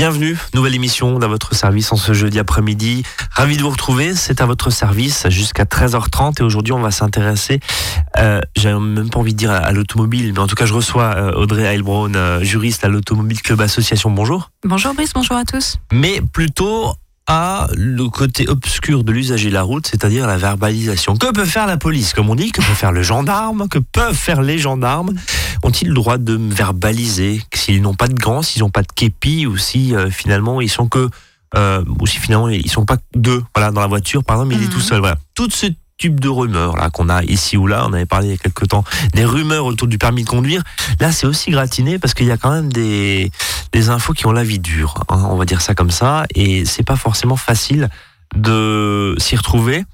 Bienvenue, nouvelle émission dans votre service en ce jeudi après-midi. Ravi de vous retrouver, c'est à votre service jusqu'à 13h30 et aujourd'hui on va s'intéresser, euh, j'ai même pas envie de dire à, l'automobile, mais en tout cas je reçois euh, Audrey Heilbronn, euh, juriste à l'Automobile Club Association. Bonjour. Bonjour Brice, bonjour à tous. Mais plutôt à le côté obscur de l'usager de la route, c'est-à-dire la verbalisation. Que peut faire la police, comme on dit Que peut faire le gendarme? Que peuvent faire les gendarmes? Ont-ils le droit de verbaliser? S'ils n'ont pas de gants, s'ils n'ont pas de képi, ou si euh, finalement ils sont que, euh, ou si finalement ils sont pas deux, voilà, dans la voiture, par exemple, il est tout mhm. seul, voilà. Tout ce type de rumeurs là qu'on a ici ou là, on avait parlé il y a quelques temps, des rumeurs autour du permis de conduire. Là, c'est aussi gratiné parce qu'il y a quand même des des infos qui ont la vie dure, hein, on va dire ça comme ça, et c'est pas forcément facile de s'y retrouver.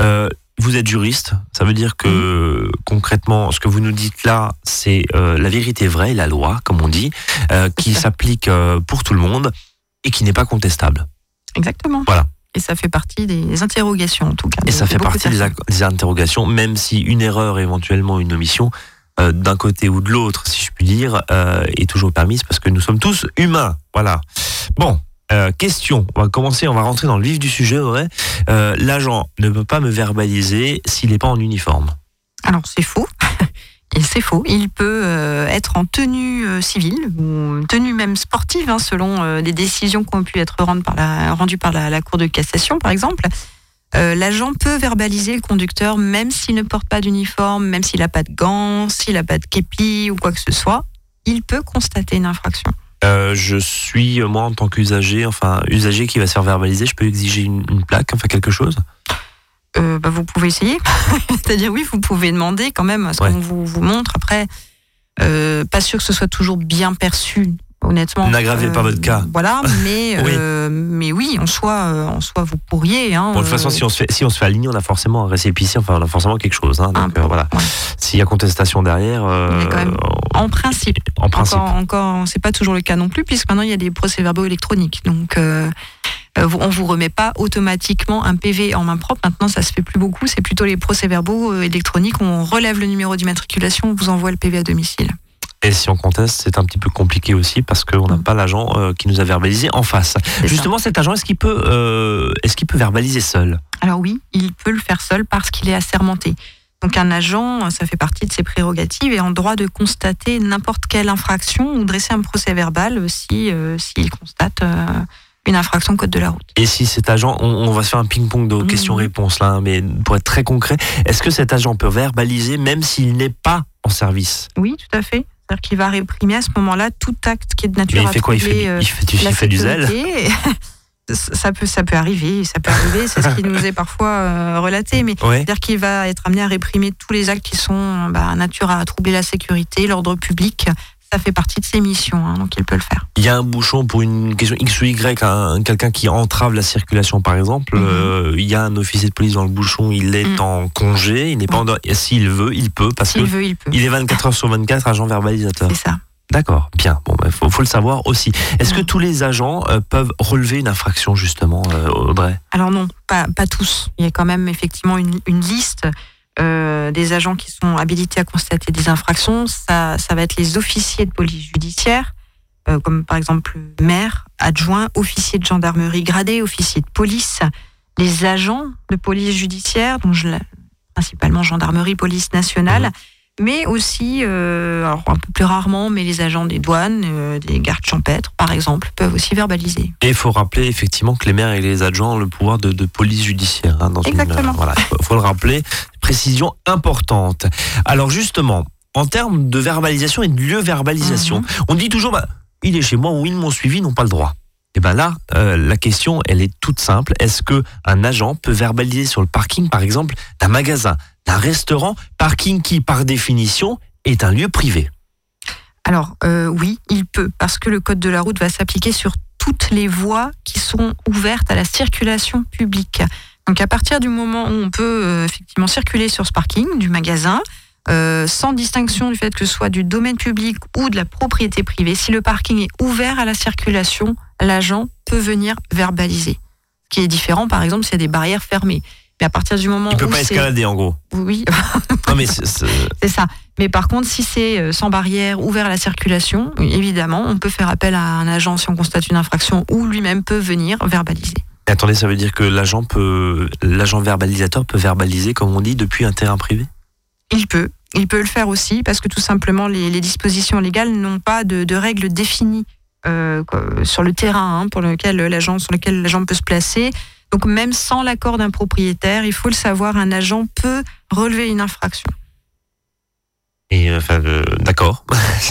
Euh, vous êtes juriste, ça veut dire que concrètement, ce que vous nous dites là, c'est euh, la vérité vraie, la loi, comme on dit, euh, qui s'applique pour tout le monde et qui n'est pas contestable. Exactement. Voilà. Et ça fait partie des interrogations en tout cas. Et ça fait partie des, des, interrogations, même si une erreur, éventuellement une omission, euh, d'un côté ou de l'autre, si je puis dire, euh, est toujours permise parce que nous sommes tous humains. Voilà. Bon, euh, question, on va commencer, on va rentrer dans le vif du sujet, vrai. L'agent ne peut pas me verbaliser s'il n'est pas en uniforme. Alors c'est faux. C'est faux. Il peut être en tenue civile ou tenue même sportive, hein, selon les décisions qui ont pu être rendues par la, Cour de cassation, par exemple. Euh, l'agent peut verbaliser le conducteur même s'il ne porte pas d'uniforme, même s'il n'a pas de gants, s'il n'a pas de képi ou quoi que ce soit. Il peut constater une infraction. Euh, je suis, moi, en tant qu'usager, enfin, usager qui va se faire verbaliser, je peux exiger une, plaque, enfin quelque chose? Euh, bah, Vous pouvez essayer. C'est-à-dire, oui, vous pouvez demander quand même ce qu'on vous, vous montre. Après, pas sûr que ce soit toujours bien perçu honnêtement. N'aggravez pas votre cas. Voilà, mais oui. Euh, mais oui, en soi, euh, en soi, vous pourriez. Hein, bon, de toute façon, si on se fait si on se fait aligner, on a forcément un récépissé, enfin, on a forcément quelque chose. Hein, donc voilà. S'il y a contestation derrière. en principe. En principe. Encore, encore c'est pas toujours le cas non plus, puisque maintenant il y a des procès-verbaux électroniques. Donc on vous remet pas automatiquement un PV en main propre. Maintenant, ça se fait plus beaucoup. C'est plutôt les procès-verbaux électroniques. On relève le numéro d'immatriculation, on vous envoie le PV à domicile. Et si on conteste, c'est un petit peu compliqué aussi parce qu'on n'a mm. pas l'agent euh, qui nous a verbalisé en face. Justement, cet agent, est-ce qu'il peut, euh, est-ce qu'il peut verbaliser seul? Alors oui, il peut le faire seul parce qu'il est assermenté. Donc un agent, ça fait partie de ses prérogatives et en droit de constater n'importe quelle infraction ou dresser un procès verbal si euh, s'il constate une infraction code de la route. Et si cet agent, on, va se faire un ping-pong de mm. questions-réponses là, hein, mais pour être très concret, est-ce que cet agent peut verbaliser même s'il n'est pas en service? Oui, tout à fait. C'est-à-dire qu'il va réprimer à ce moment-là tout acte qui est de nature il fait quoi? Il fait, euh, il fait, du zèle? ça peut, ça peut arriver, ça peut arriver, c'est ce qui nous est parfois euh, relaté, mais c'est-à-dire qu'il va être amené à réprimer tous les actes qui sont bah, nature à troubler la sécurité, l'ordre public, ça fait partie de ses missions, hein, donc il peut le faire. Il y a un bouchon pour une question X ou Y, quelqu'un qui entrave la circulation par exemple, mhm. euh, il y a un officier de police dans le bouchon, il est mhm. en congé, il n'est pas en... S'il veut, il peut, parce qu'il veut, il peut. Il est 24 heures sur 24 agent verbalisateur. C'est ça. D'accord, bien. Bon, il bah, faut, le savoir aussi. Est-ce que tous les agents euh, peuvent relever une infraction justement, euh, Audrey? Alors non, pas, pas tous. Il y a quand même effectivement une, une liste euh, des agents qui sont habilités à constater des infractions, ça, ça va être les officiers de police judiciaire, euh, comme par exemple maire, adjoint, officier de gendarmerie gradé, officier de police, les agents de police judiciaire, dont principalement gendarmerie, police nationale. Mmh mais aussi, euh, alors un peu plus rarement, mais les agents des douanes, euh, des gardes champêtres, par exemple, peuvent aussi verbaliser. Et il faut rappeler effectivement que les maires et les adjoints ont le pouvoir de, police judiciaire. Hein, dans Exactement. voilà, il faut le rappeler. Précision importante. Alors justement, en termes de verbalisation et de lieu verbalisation, mhm. on dit toujours, bah, il est chez moi ou ils m'ont suivi, ils n'ont pas le droit. Et eh ben là, euh, la question, elle est toute simple. Est-ce que un agent peut verbaliser sur le parking, par exemple, d'un magasin, d'un restaurant, parking qui, par définition, est un lieu privé Alors euh, oui, il peut, parce que le code de la route va s'appliquer sur toutes les voies qui sont ouvertes à la circulation publique. Donc à partir du moment où on peut euh, effectivement circuler sur ce parking du magasin, sans distinction du fait que ce soit du domaine public ou de la propriété privée, si le parking est ouvert à la circulation, l'agent peut venir verbaliser. Ce qui est différent, par exemple, s'il y a des barrières fermées. Mais à partir du moment pas escalader en gros. Oui. non mais c'est ça. Mais par contre, si c'est sans barrière, ouvert à la circulation, évidemment, on peut faire appel à un agent si on constate une infraction ou lui-même peut venir verbaliser. attendez, ça veut dire que l'agent peut, l'agent verbalisateur peut verbaliser, comme on dit, depuis un terrain privé? Il peut. Il peut le faire aussi parce que tout simplement les, dispositions légales n'ont pas de, règles définies euh, sur le terrain hein, pour lequel l'agent sur lequel l'agent peut se placer. Donc même sans l'accord d'un propriétaire, il faut le savoir, un agent peut relever une infraction. Et euh, euh, d'accord.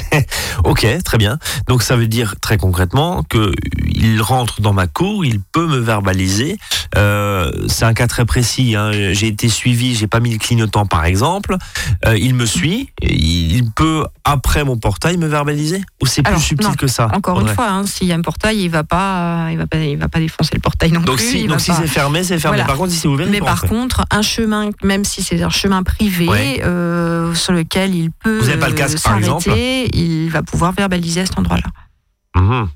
ok, très bien. Donc ça veut dire très concrètement que il rentre dans ma cour, il peut me verbaliser. Euh, c'est un cas très précis. Hein. J'ai été suivi, j'ai pas mis le clignotant par exemple. Euh, il me suit, il peut après mon portail me verbaliser? Ou c'est plus subtil que ça? Encore une fois, hein, s'il y a un portail, il va pas, il va pas, il va pas défoncer le portail non donc plus. Si, donc si c'est fermé, c'est fermé. Par contre, si c'est ouvert, mais par contre, un chemin, même si c'est un chemin privé euh, sur lequel il peut Vous pas le casque, par exemple? il va pouvoir verbaliser à cet endroit-là. Mmh.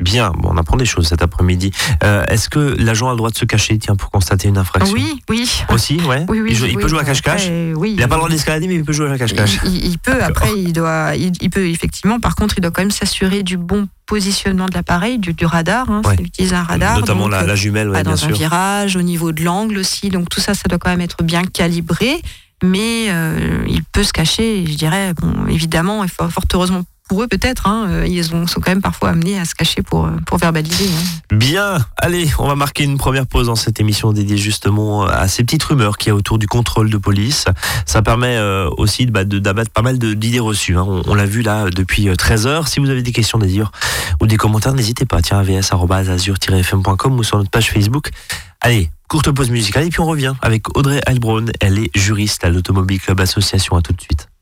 Bien, bon, on apprend des choses cet après-midi. Euh, est-ce que l'agent a le droit de se cacher, tiens, pour constater une infraction Oui, oui. Aussi, ouais. Oui, oui, il, peut jouer à cache-cache. Oui. Il n'a pas le droit d'escalader, mais il peut jouer à cache-cache. Il, peut. Après, il doit, il, peut effectivement. Par contre, il doit quand même s'assurer du bon positionnement de l'appareil, du, radar. Hein, Il utilise un radar. Notamment la, jumelle, ouais, dans un virage, au niveau de l'angle aussi. Donc tout ça, ça doit quand même être bien calibré mais euh, il peut se cacher. Je dirais, bon, évidemment, et fort, heureusement pour eux peut-être, hein, euh, ils sont quand même parfois amenés à se cacher pour, euh, verbaliser. Hein. Bien, allez, on va marquer une première pause dans cette émission dédiée justement à ces petites rumeurs qu'il y a autour du contrôle de police. Ça permet aussi bah, d'abattre pas mal d'idées reçues. Hein. On, l'a vu là depuis 13 heures. Si vous avez des questions d'ailleurs ou des commentaires, n'hésitez pas. Tiens, avs.azur-fm.com ou sur notre page Facebook. Allez, courte pause musicale et puis on revient avec Audrey Heilbronn. Elle est juriste à l'Automobile Club Association. À tout de suite.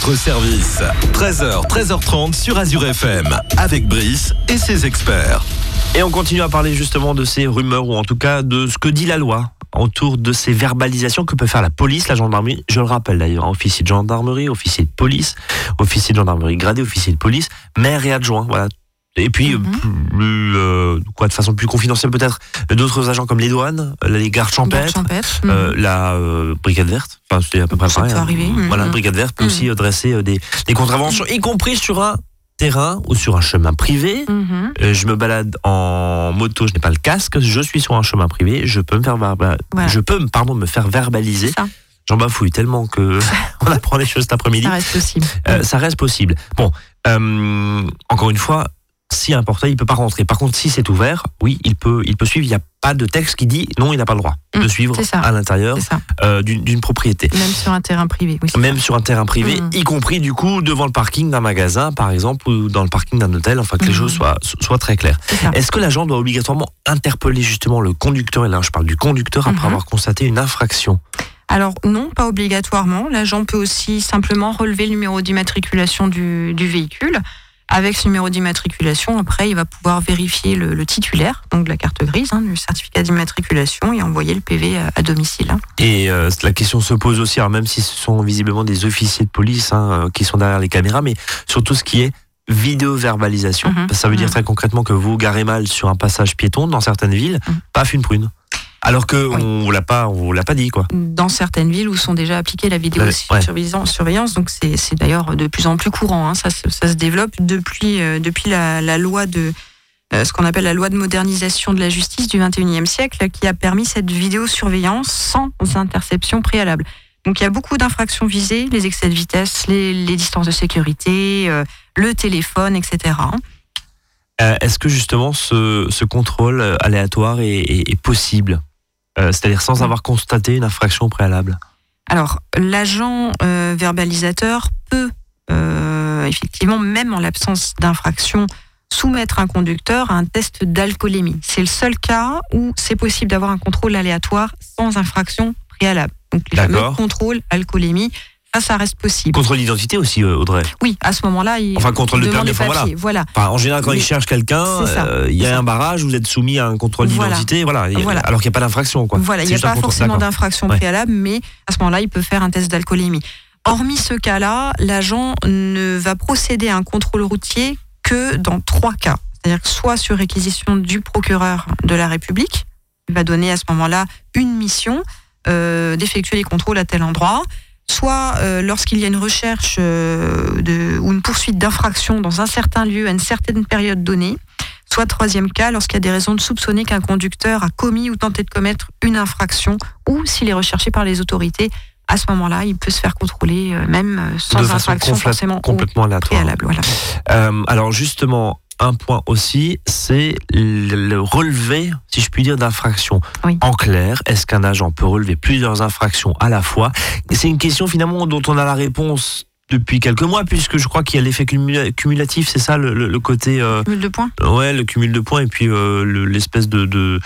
Service. 13h, 13h30 sur Azure FM, avec Brice et ses experts. Et on continue à parler justement de ces rumeurs, ou en tout cas de ce que dit la loi autour de ces verbalisations que peut faire la police, la gendarmerie. Je le rappelle d'ailleurs, officier de gendarmerie, officier de police, officier de gendarmerie gradé, officier de police, maire et adjoint. Voilà. Et puis, Mhm. plus, euh, quoi, de façon plus confidentielle peut-être, d'autres agents comme les douanes, les gardes champêtres, Champêtre. euh, la euh, brigade verte. Enfin, c'est à peu près Ça pareil. peut hein. arriver, mhm. Voilà, brigade verte peut Mhm. aussi euh, dresser euh, des, des contraventions, y compris sur un terrain ou sur un chemin privé. Mhm. Euh, je me balade en moto, je n'ai pas le casque, je suis sur un chemin privé, je peux me faire verba- Voilà. je peux pardon me faire verbaliser. Ça, J'en bafouille tellement que on apprend des choses cet après-midi. ça reste possible. Euh, ça reste possible. Bon, euh, encore une fois, si un portail, il peut pas rentrer. Par contre, si c'est ouvert, oui, il peut, il peut suivre. Il n'y a pas de texte qui dit non, il n'a pas le droit de Mm, suivre à l'intérieur euh, d'une propriété. Même sur un terrain privé. Oui, Même ça. sur un terrain privé, Mm. y compris du coup devant le parking d'un magasin, par exemple, ou dans le parking d'un hôtel, enfin que les Mm. choses soient, soient très claires. Est-ce que l'agent doit obligatoirement interpeller justement le conducteur, et là je parle du conducteur, après avoir constaté une infraction Alors non, pas obligatoirement. L'agent peut aussi simplement relever le numéro d'immatriculation du, du véhicule. Avec ce numéro d'immatriculation, après, il va pouvoir vérifier le, le titulaire, donc de la carte grise, hein, du certificat d'immatriculation, et envoyer le PV à, à domicile. hein. Et euh, la question se pose aussi, alors même si ce sont visiblement des officiers de police hein, euh, qui sont derrière les caméras, mais surtout ce qui est vidéo-verbalisation. Mhm. Ça veut dire Mhm. très concrètement que vous garez mal sur un passage piéton dans certaines villes, Mhm. paf une prune. Alors que Oui. on vous l'a pas, on l'a pas dit quoi. Dans certaines villes où sont déjà appliquées la vidéo Ouais, surveillance, donc c'est d'ailleurs de plus en plus courant. hein. Ça, se- ça se développe depuis, euh, depuis la, la loi de euh, ce qu'on appelle la loi de modernisation de la justice du 21e siècle, qui a permis cette vidéosurveillance sans interception préalable. Donc il y a beaucoup d'infractions visées, les excès de vitesse, les, les distances de sécurité, euh, le téléphone, etc. hein. Euh, Est-ce que justement ce, ce contrôle aléatoire est, est- est possible? C'est-à-dire sans avoir constaté une infraction préalable Alors, l'agent euh, verbalisateur peut euh, effectivement, même en l'absence d'infraction, soumettre un conducteur à un test d'alcoolémie. C'est le seul cas où c'est possible d'avoir un contrôle aléatoire sans infraction préalable. Donc les fameux contrôles alcoolémie, ça, ça reste possible. Contrôle d'identité aussi, euh, Audrey. Oui, à ce moment-là, il Enfin, contrôle de permis, enfin. Voilà. Enfin, en général, quand Mais ils cherchent quelqu'un, euh, il y a un barrage, vous êtes soumis à un contrôle Voilà. d'identité, voilà. Voilà. Alors qu'il n'y a pas d'infraction, quoi. Voilà, il n'y a pas forcément d'infraction Ouais. préalable, mais à ce moment-là, il peut faire un test d'alcoolémie. Hormis ce cas-là, l'agent ne va procéder à un contrôle routier que dans trois cas. C'est-à-dire que soit sur réquisition du procureur de la République, il va donner à ce moment-là une mission euh, d'effectuer les contrôles à tel endroit, soit euh, lorsqu'il y a une recherche euh, de, ou une poursuite d'infraction dans un certain lieu à une certaine période donnée, soit troisième cas, lorsqu'il y a des raisons de soupçonner qu'un conducteur a commis ou tenté de commettre une infraction, ou s'il est recherché par les autorités, à ce moment-là, il peut se faire contrôler, euh, même sans De façon infraction complètement aléatoire. préalable. Voilà. Alors justement, un point aussi, c'est le, le relevé, si je puis dire, d'infractions. Oui. En clair, est-ce qu'un agent peut relever plusieurs infractions à la fois? C'est une question finalement dont on a la réponse depuis quelques mois, puisque je crois qu'il y a l'effet cumula- cumulatif, c'est ça le, côté, euh, Cumul de points ouais, le cumul de points et puis euh, le- l'espèce de, de,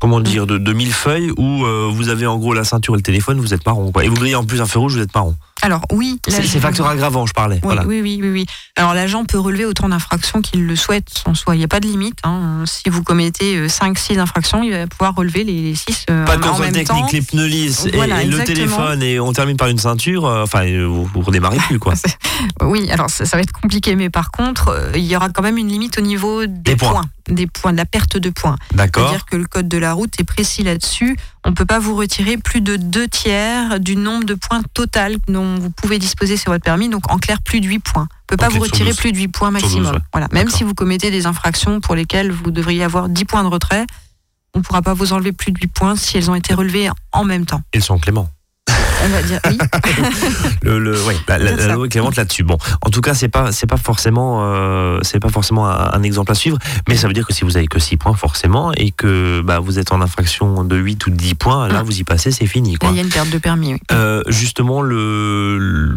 comment dire, de, de millefeuille où euh, vous avez en gros la ceinture et le téléphone, vous êtes marron, quoi. Et vous grillez en plus un feu rouge, vous êtes marron. Alors oui, C'est facteur aggravant, je parlais. Oui, voilà. oui, oui, oui, oui. Alors l'agent peut relever autant d'infractions qu'il le souhaite en soi. Il n'y a pas de limite. hein. Si vous commettez 5-6 infractions, il va pouvoir relever les 6 Pas de contrôle technique, temps. les pneus lisses et- Voilà, et, le téléphone et on termine par une ceinture, euh, enfin euh, vous, vous redémarrez plus quoi. Oui, alors ça, ça va être compliqué, mais par contre, euh, il y aura quand même une limite au niveau des, Des points. des points, de la perte de points. D'accord. C'est-à-dire que le code de la route est précis là-dessus. On ne peut pas vous retirer plus de deux tiers du nombre de points total dont vous pouvez disposer sur votre permis. Donc en clair, plus de 8 points. On ne peut pas vous retirer 12. plus de 8 points Sur 12, maximum. ouais. Voilà. Même si vous commettez des infractions pour lesquelles vous devriez avoir 10 points de retrait, on ne pourra pas vous enlever plus de 8 points si elles ont été relevées en même temps. Ils sont cléments. On va dire oui. Le, le, ouais, la, loi est clémente là-dessus. Bon, en tout cas, c'est pas c'est pas forcément euh, c'est pas forcément un, un exemple à suivre, mais ça veut dire que si vous avez que 6 points forcément et que bah, vous êtes en infraction de 8 ou de 10 points, là Mm. vous y passez, c'est fini il y a une perte de permis. oui. Euh, justement, le,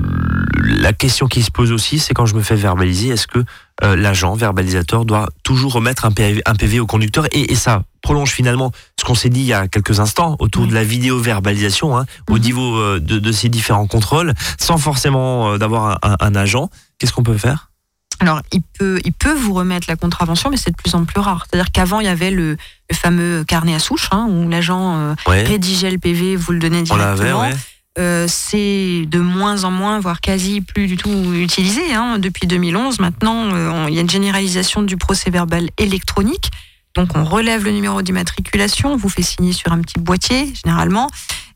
la question qui se pose aussi, c'est quand je me fais verbaliser, est-ce que euh, l'agent verbalisateur doit toujours remettre un PV, un PV au conducteur et, et ça prolonge finalement ce qu'on s'est dit il y a quelques instants autour Oui. de la vidéo verbalisation hein, au Mhm. niveau euh, de, de ces différents contrôles, sans forcément euh, d'avoir un, agent. Qu'est-ce qu'on peut faire? Alors, il peut, il peut vous remettre la contravention, mais c'est de plus en plus rare. C'est-à-dire qu'avant, il y avait le, le fameux carnet à souche, hein, où l'agent euh, Ouais, rédigeait le PV, vous le donnez on directement. Euh, c'est de moins en moins, voire quasi plus du tout utilisé. Hein. Depuis 2011, maintenant, euh, il y a une généralisation du procès verbal électronique. Donc, on relève le numéro d'immatriculation, on vous fait signer sur un petit boîtier, généralement,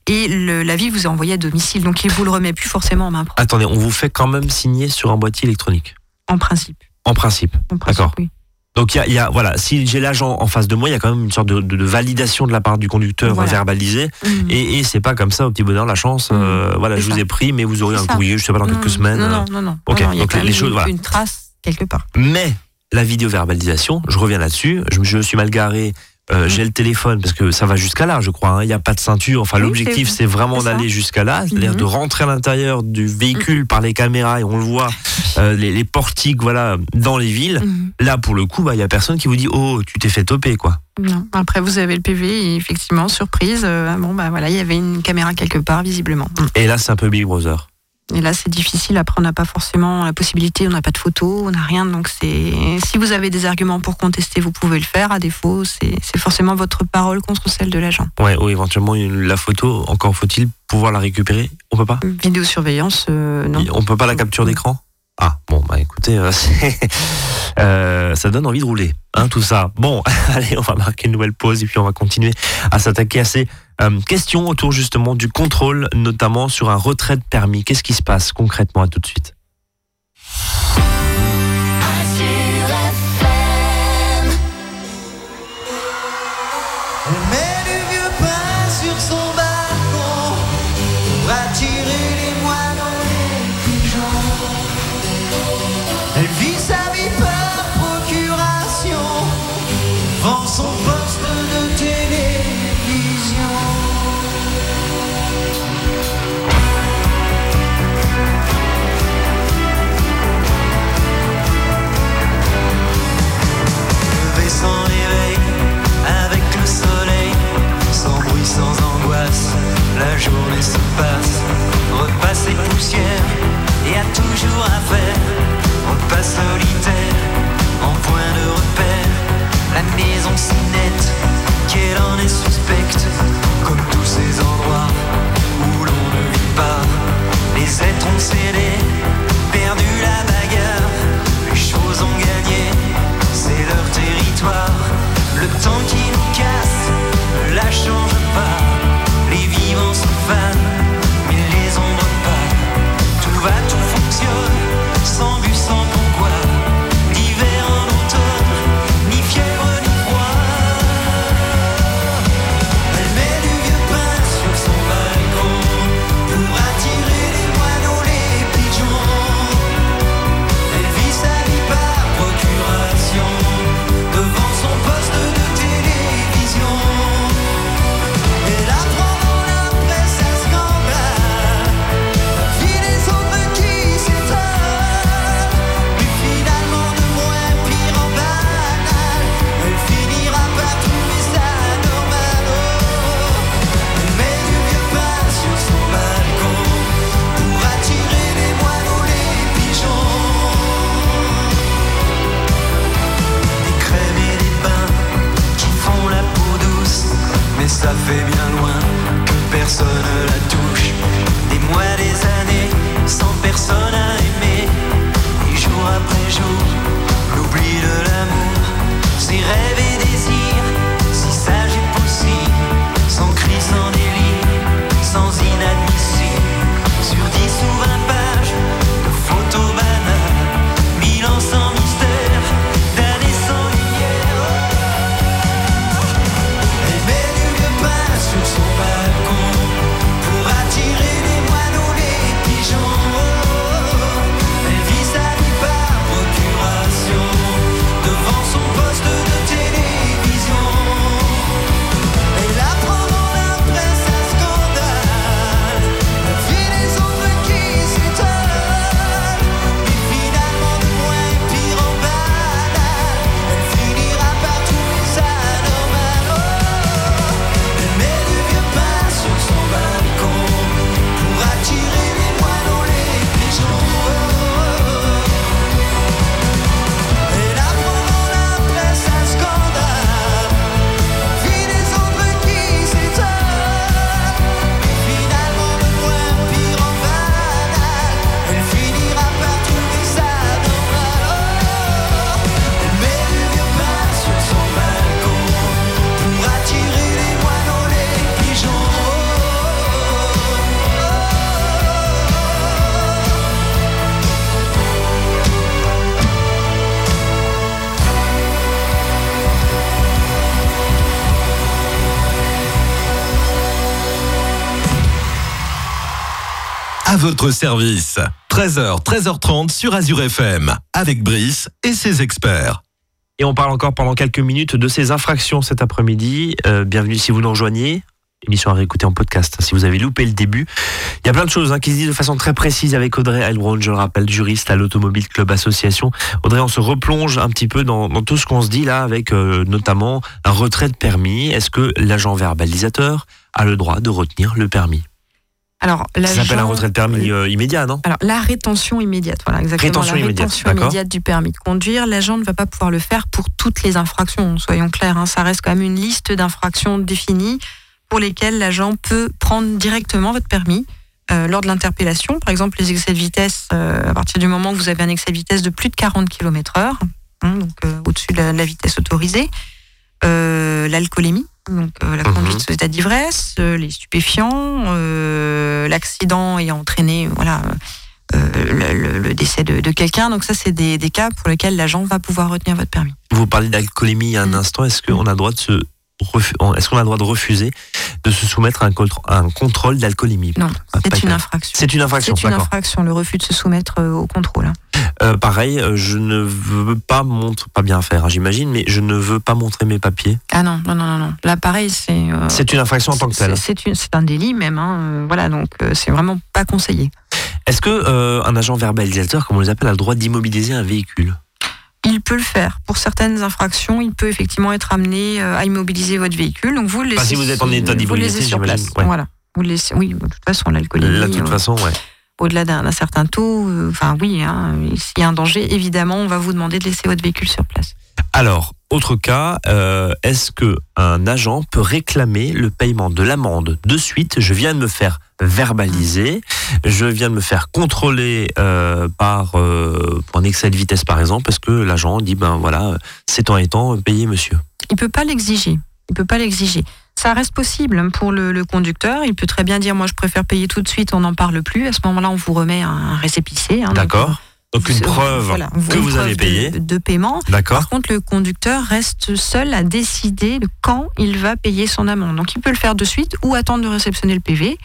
et l'avis vous est envoyé à domicile. Donc, il vous le remet plus forcément en main propre, Attendez, on vous fait quand même signer sur un boîtier électronique, en principe. en principe. D'accord. oui. Donc il y a, il y a- voilà, si j'ai l'agent en face de moi, il y a quand même une sorte de, de- de validation de la part du conducteur Voilà. verbalisé. Mhm. Et, et c'est pas comme ça au petit bonheur la chance. euh, voilà, je vous ai pris, mais vous aurez un ça. courrier, je sais pas dans quelques Non, semaines. Non, euh. non, non, non. Ok, Non, non, il y a quand les même choses, une, voilà. une trace quelque part. Mais la vidéo verbalisation, je reviens là-dessus. Je, je suis mal garé. euh, j'ai le téléphone parce que ça va jusqu'à là, je crois. hein. Il n'y a pas de ceinture. Enfin, Oui, l'objectif, c'est- vraiment d'aller jusqu'à là, c'est-à-dire Mhm. de rentrer à l'intérieur du véhicule par les caméras et on le voit, euh, les, les portiques, voilà, dans les villes. Mhm. Là, pour le coup, bah, il y a personne qui vous dit, oh, tu t'es fait toper, quoi. Non. Après, vous avez le PV et effectivement, surprise, euh, bon, bah voilà, il y avait une caméra quelque part, visiblement. Et là, c'est un peu Big Brother. Et là, c'est difficile. Après, on n'a pas forcément la possibilité, on n'a pas de photos, on n'a rien. Donc, c'est si vous avez des arguments pour contester, vous pouvez le faire. À défaut, c'est forcément votre parole contre celle de l'agent. Ouais, ou éventuellement une- la photo, encore faut-il pouvoir la récupérer? On peut pas? Vidéosurveillance, euh, non. On peut pas la capture d'écran? Ah, bon, bah écoutez, euh, euh, ça donne envie de rouler, hein, tout ça. Bon, allez, on va marquer une nouvelle pause et puis on va continuer à s'attaquer à ces euh, questions autour justement du contrôle, notamment sur un retrait de permis. Qu'est-ce qui se passe concrètement? À tout de suite. La journée se passe. Repasse et poussière, et a toujours à faire. Repas solitaire, en point de repère. La maison si nette, qu'elle en est suspecte, comme tous ces endroits où l'on ne vit pas. Les êtres ont cédé, votre service. 13h, 13h30 sur Azure FM, avec Brice et ses experts. Et on parle encore pendant quelques minutes de ces infractions cet après-midi. Euh, bienvenue si vous nous rejoignez. Émission à réécouter en podcast si vous avez loupé le début. Il y a plein de choses hein, qui se disent de façon très précise avec Audrey Elbron, je le rappelle, juriste à l'Automobile Club Association. Audrey, on se replonge un petit peu dans, dans tout ce qu'on se dit là avec euh, notamment un retrait de permis. Est-ce que l'agent verbalisateur a le droit de retenir le permis? Alors, Ça s'appelle un retrait de permis euh, immédiat, non? Alors, la rétention immédiate, voilà, exactement. Rétention la rétention immédiate du permis de conduire. L'agent ne va pas pouvoir le faire pour toutes les infractions, soyons clairs. hein. Ça reste quand même une liste d'infractions définies pour lesquelles l'agent peut prendre directement votre permis. euh, lors de l'interpellation, par exemple les excès de vitesse, euh, à partir du moment où vous avez un excès de vitesse de plus de 40 km/h, hein, donc euh, au-dessus de la, la vitesse autorisée, euh, l'alcoolémie, donc euh, la Mhm. conduite sous état d'ivresse, euh, les stupéfiants, euh, l'accident ayant entraîné voilà, le, le- le décès de, de quelqu'un. Donc ça, c'est des, des cas pour lesquels l'agent va pouvoir retenir votre permis. Vous parlez d'alcoolémie il y a un Mm. instant. Est-ce qu'on a le droit de se est-ce qu'on a le droit de refuser de se soumettre à un, contr- à un contrôle d'alcoolémie? Non, Ah, c'est une infraction. C'est une infraction, C'est une infraction, le refus de se soumettre euh, au contrôle. hein. Euh, pareil, euh, je ne veux pas montrer, pas bien faire, hein, j'imagine, mais je ne veux pas montrer mes papiers. Ah non, non, non, non, non. Là, pareil, c'est. euh, C'est une infraction en tant que telle. C'est un délit même. hein, voilà, donc euh, c'est vraiment pas conseillé. Est-ce que un agent verbalisateur, comme on les appelle, a le droit d'immobiliser un véhicule? Il peut le faire. Pour certaines infractions, il peut effectivement être amené euh, à immobiliser votre véhicule. Donc vous le laissez. Enfin, si vous êtes en état vous le laissez sur place. ouais. Voilà. Vous le laissez. Oui, de toute façon, l'alcoolémie. Là, de toute euh, façon, ouais. au-delà d'un d'un certain taux, euh, enfin oui, hein, s'il y a un danger, évidemment, on va vous demander de laisser votre véhicule sur place. Alors, autre cas, euh, est-ce que un agent peut réclamer le paiement de l'amende de suite? Je viens de me faire verbaliser, je viens de me faire contrôler euh, par euh, un excès de vitesse par exemple, parce que l'agent dit ben voilà, c'est temps et temps, payez monsieur. Il peut pas l'exiger. Il peut pas l'exiger. Ça reste possible pour le, le conducteur. Il peut très bien dire moi je préfère payer tout de suite, on n'en parle plus. À ce moment-là, on vous remet un, un récépissé. hein, D'accord. Donc une preuve voilà, que vous preuve avez de- payé. de paiement. D'accord. Par contre, le conducteur reste seul à décider de quand il va payer son amende. Donc, il peut le faire de suite ou attendre de réceptionner le PV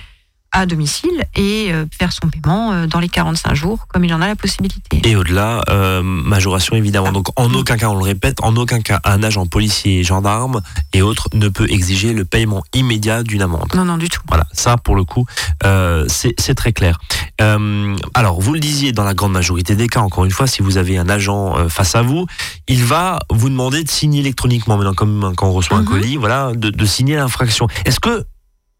à domicile et euh, faire son paiement euh, dans les 45 jours, comme il en a la possibilité. Et au-delà, euh, majoration évidemment. Donc en aucun cas, on le répète, en aucun cas, un agent policier, gendarme et autres ne peut exiger le paiement immédiat d'une amende. Non, non, du tout. Voilà, ça pour le coup, euh, c'est c'est très clair. Euh, alors, vous le disiez, dans la grande majorité des cas, encore une fois, si vous avez un agent euh, face à vous, il va vous demander de signer électroniquement, maintenant comme quand on reçoit un Mhm. colis, voilà, de, de signer l'infraction. Est-ce que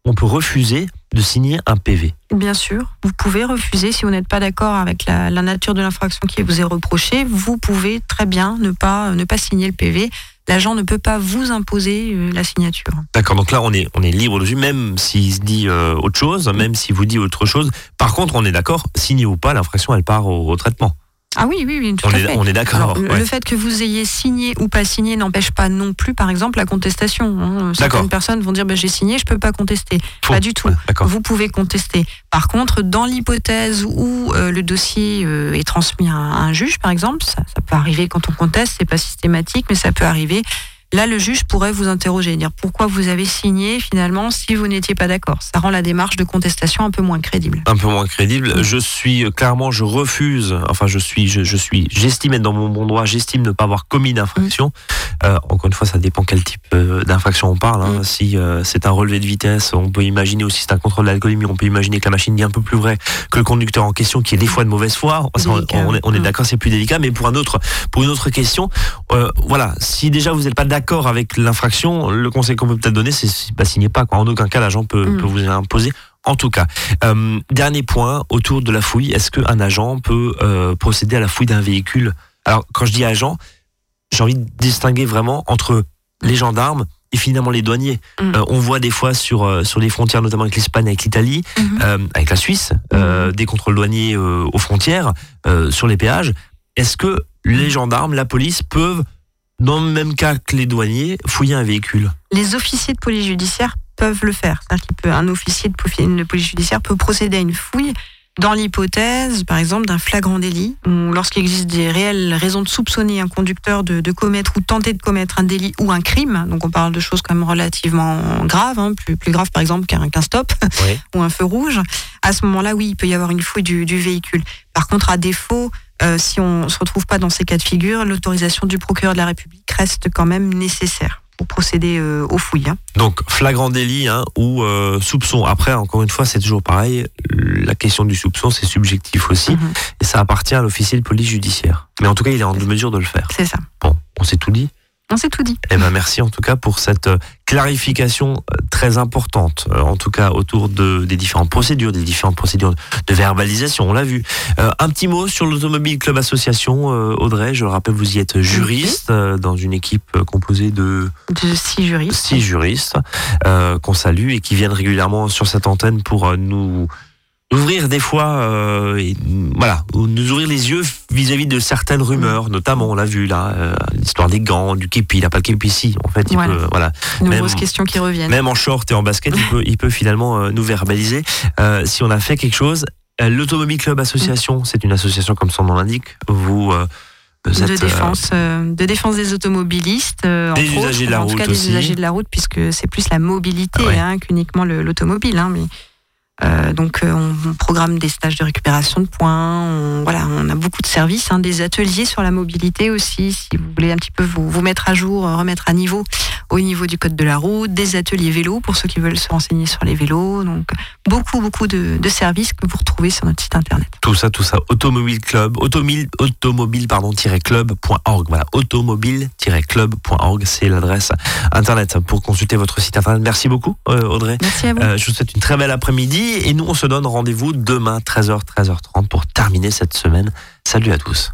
on peut refuser de signer un PV Bien sûr, vous pouvez refuser si vous n'êtes pas d'accord avec la, la nature de l'infraction qui vous est reprochée. Vous pouvez très bien ne pas ne pas signer le PV. L'agent ne peut pas vous imposer euh, la signature. D'accord, donc là on est on est libre dessus, même s'il se dit euh, autre chose, même s'il vous dit autre chose. Par contre, on est d'accord, signé ou pas, l'infraction elle part au, au traitement. Ah oui, oui, oui, tout On à est fait. on est d'accord. Le- ouais. Le fait que vous ayez signé ou pas signé n'empêche pas non plus, par exemple, la contestation. hein. Certaines personnes vont dire bah, j'ai signé, je peux pas contester. Faux. Pas du tout. Ouais. Vous pouvez contester. Par contre, dans l'hypothèse où euh, le dossier euh, est transmis à un, à un juge, par exemple, ça, ça peut arriver quand on conteste, c'est pas systématique, mais ça peut arriver. Là, le juge pourrait vous interroger, dire pourquoi vous avez signé finalement si vous n'étiez pas d'accord. Ça rend la démarche de contestation un peu moins crédible. un peu moins crédible. Je suis euh, clairement, je refuse. Enfin, je suis, je, je suis, j'estime être dans mon bon droit. J'estime ne pas avoir commis d'infraction. Euh, encore une fois, ça dépend quel type euh, d'infraction on parle. hein. Si euh, c'est un relevé de vitesse, on peut imaginer aussi c'est un contrôle d'alcoolémie. On peut imaginer que la machine dit un peu plus vrai que le conducteur en question, qui est des fois de mauvaise foi. On, est, on est d'accord, c'est plus délicat. Mais pour un autre, pour une autre question, euh, voilà, si déjà vous n'êtes pas d'accord avec l'infraction, le conseil qu'on peut peut-être donner, c'est bah, signez pas. Quoi. En aucun cas, l'agent peut, Mm. peut vous imposer. En tout cas, euh, dernier point autour de la fouille. Est-ce qu'un agent peut euh, procéder à la fouille d'un véhicule? Alors, quand je dis agent, j'ai envie de distinguer vraiment entre les gendarmes et finalement les douaniers. Mm. Euh, on voit des fois sur, sur les frontières, notamment avec l'Espagne, avec l'Italie, Mhm. euh, avec la Suisse, euh, des contrôles douaniers aux frontières, sur les péages. Est-ce que les gendarmes, la police peuvent, dans le même cas que les douaniers, fouiller un véhicule les officiers de police judiciaire peuvent le faire. C'est-à-dire un officier de police judiciaire peut procéder à une fouille dans l'hypothèse, par exemple, d'un flagrant délit, ou lorsqu'il existe des réelles raisons de soupçonner un conducteur de, de, commettre ou tenter de commettre un délit ou un crime, donc on parle de choses quand même relativement graves, hein, plus, plus graves par exemple qu'un qu stop Oui. ou un feu rouge, à ce moment-là, oui, il peut y avoir une fouille du, du véhicule. Par contre, à défaut, euh, si on se retrouve pas dans ces cas de figure, l'autorisation du procureur de la République reste quand même nécessaire pour procéder euh, aux fouilles. hein. Donc flagrant délit hein, ou euh, soupçon. Après, encore une fois, c'est toujours pareil. La question du soupçon, c'est subjectif aussi, Mhm. et ça appartient à l'officier de police judiciaire. Mais en tout cas, il est en mesure de le faire. C'est ça. Bon, on s'est tout dit. On s'est tout dit. Eh ben merci en tout cas pour cette euh, clarification euh, très importante, euh, en tout cas autour de, des différentes procédures, des différentes procédures de verbalisation, on l'a vu. Euh, un petit mot sur l'Automobile Club Association, Audrey, je le rappelle, vous y êtes juriste dans une équipe composée de De six juristes. six juristes euh, qu'on salue et qui viennent régulièrement sur cette antenne pour nous ouvrir des fois, euh, et, voilà, ou nous ouvrir les yeux vis-à-vis de certaines rumeurs, notamment on l'a vu là, euh, l'histoire des gants, du képi, il n'a pas le képi ici, en fait, il Voilà. peut, voilà, De Même- nombreuses questions qui reviennent. même en short et en basket, il peut, il peut finalement euh, nous verbaliser euh, si on a fait quelque chose. L'Automobile Club Association, c'est une association comme son nom l'indique. Vous, euh, vous êtes, de défense, euh, de défense des automobilistes, euh, Des entre usagers autres, de la en tout cas des usagers de la route, puisque c'est plus la mobilité ouais. hein, qu'uniquement le- l'automobile. Hein, mais euh, donc euh, on, on programme des stages de récupération de points, on, voilà, on a beaucoup de services, hein, des ateliers sur la mobilité aussi, si vous voulez un petit peu vous, vous mettre à jour, euh, remettre à niveau au niveau du code de la route, des ateliers vélos pour ceux qui veulent se renseigner sur les vélos, donc beaucoup beaucoup de, de services que vous retrouvez sur notre site internet. Tout ça, tout ça, Automobile Club, automobile, automobile pardon, club.org. Voilà, automobile-club.org, c'est l'adresse internet pour consulter votre site internet. Merci beaucoup, euh, Audrey. Merci à vous. Euh, je vous souhaite une très belle après-midi et nous, on se donne rendez-vous demain, 13h, 13h30 pour terminer cette semaine. Salut à tous.